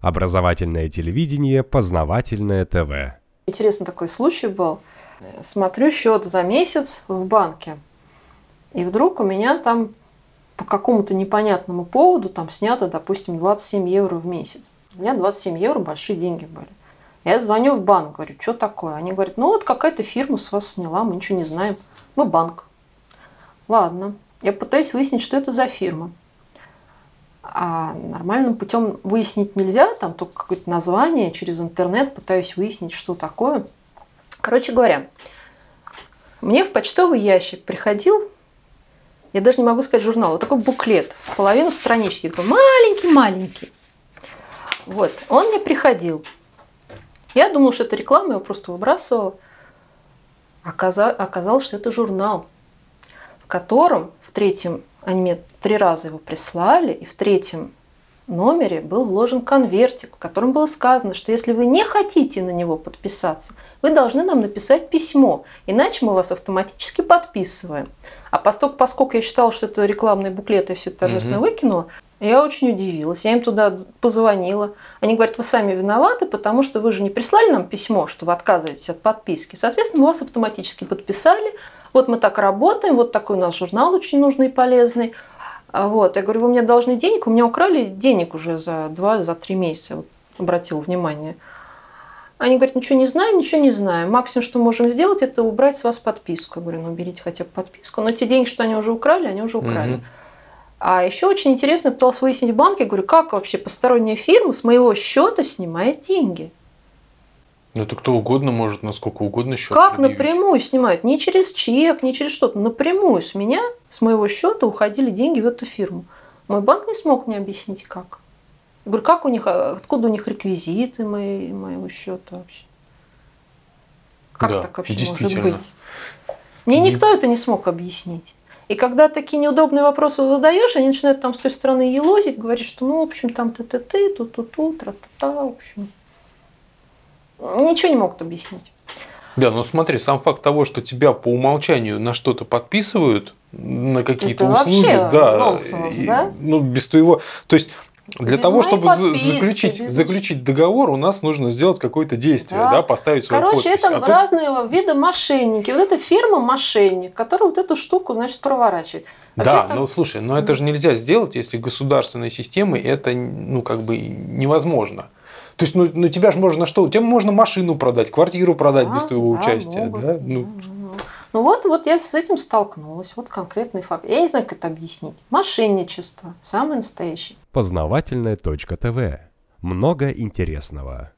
Образовательное телевидение, познавательное ТВ. Интересный такой случай был. Смотрю счет за месяц в банке. И вдруг у меня там по какому-то непонятному поводу там снято, допустим, 27 евро в месяц. У меня 27 евро большие деньги были. Я звоню в банк, говорю, что такое? Они говорят, ну вот какая-то фирма с вас сняла, мы ничего не знаем. Мы банк. Ладно. Я пытаюсь выяснить, что это за фирма. А нормальным путем выяснить нельзя, там только какое-то название, через интернет пытаюсь выяснить, что такое. Короче говоря, мне в почтовый ящик приходил, я даже не могу сказать журнал, вот такой буклет, в половину странички, такой маленький-маленький. Вот, он мне приходил. Я думала, что это реклама, я его просто выбрасывала. Оказалось, что это журнал, в котором в третьем они мне три раза его прислали, и в третьем номере был вложен конвертик, в котором было сказано, что если вы не хотите на него подписаться, вы должны нам написать письмо, иначе мы вас автоматически подписываем. А поскольку, поскольку я считала, что это рекламный буклет, и все это торжественно угу. выкинула, я очень удивилась. Я им туда позвонила. Они говорят, вы сами виноваты, потому что вы же не прислали нам письмо, что вы отказываетесь от подписки. Соответственно, мы вас автоматически подписали, вот мы так работаем, вот такой у нас журнал очень нужный и полезный. А вот, я говорю, вы мне должны денег, у меня украли денег уже за два, за три месяца, вот, обратил внимание. Они говорят, ничего не знаем, ничего не знаем. Максимум, что можем сделать, это убрать с вас подписку. Я говорю, ну берите хотя бы подписку. Но те деньги, что они уже украли, они уже украли. Угу. А еще очень интересно, пыталась выяснить в банке, говорю, как вообще посторонняя фирма с моего счета снимает деньги. Ну, это кто угодно может на сколько угодно счет Как предъявить. напрямую снимают? Не через чек, не через что-то. Напрямую с меня, с моего счета уходили деньги в эту фирму. Мой банк не смог мне объяснить, как. Я говорю, как у них, откуда у них реквизиты мои, моего счета вообще? Как да, так вообще может быть? Мне не... никто это не смог объяснить. И когда такие неудобные вопросы задаешь, они начинают там с той стороны елозить, говорить, что ну, в общем, там ты-ты-ты, тут-тут-ту, тра-та-та, в общем ничего не могут объяснить. Да, но смотри, сам факт того, что тебя по умолчанию на что-то подписывают, на какие-то услуги, да, нонсенс, да, ну без твоего, то есть для без того, чтобы подписки, заключить, без... заключить договор, у нас нужно сделать какое-то действие, да, да поставить свою Короче, подпись. это а разные тут... виды мошенники. Вот эта фирма мошенник, которая вот эту штуку, значит, проворачивает. А да, там... ну слушай, но это же нельзя сделать, если государственной системой это ну как бы невозможно. То есть, ну, ну тебя же можно что? Тебе можно машину продать, квартиру продать да, без твоего да, участия. Могут. Да? Ну. Ну вот, вот я с этим столкнулась. Вот конкретный факт. Я не знаю, как это объяснить. Мошенничество. Самое настоящее. Познавательная точка ТВ. Много интересного.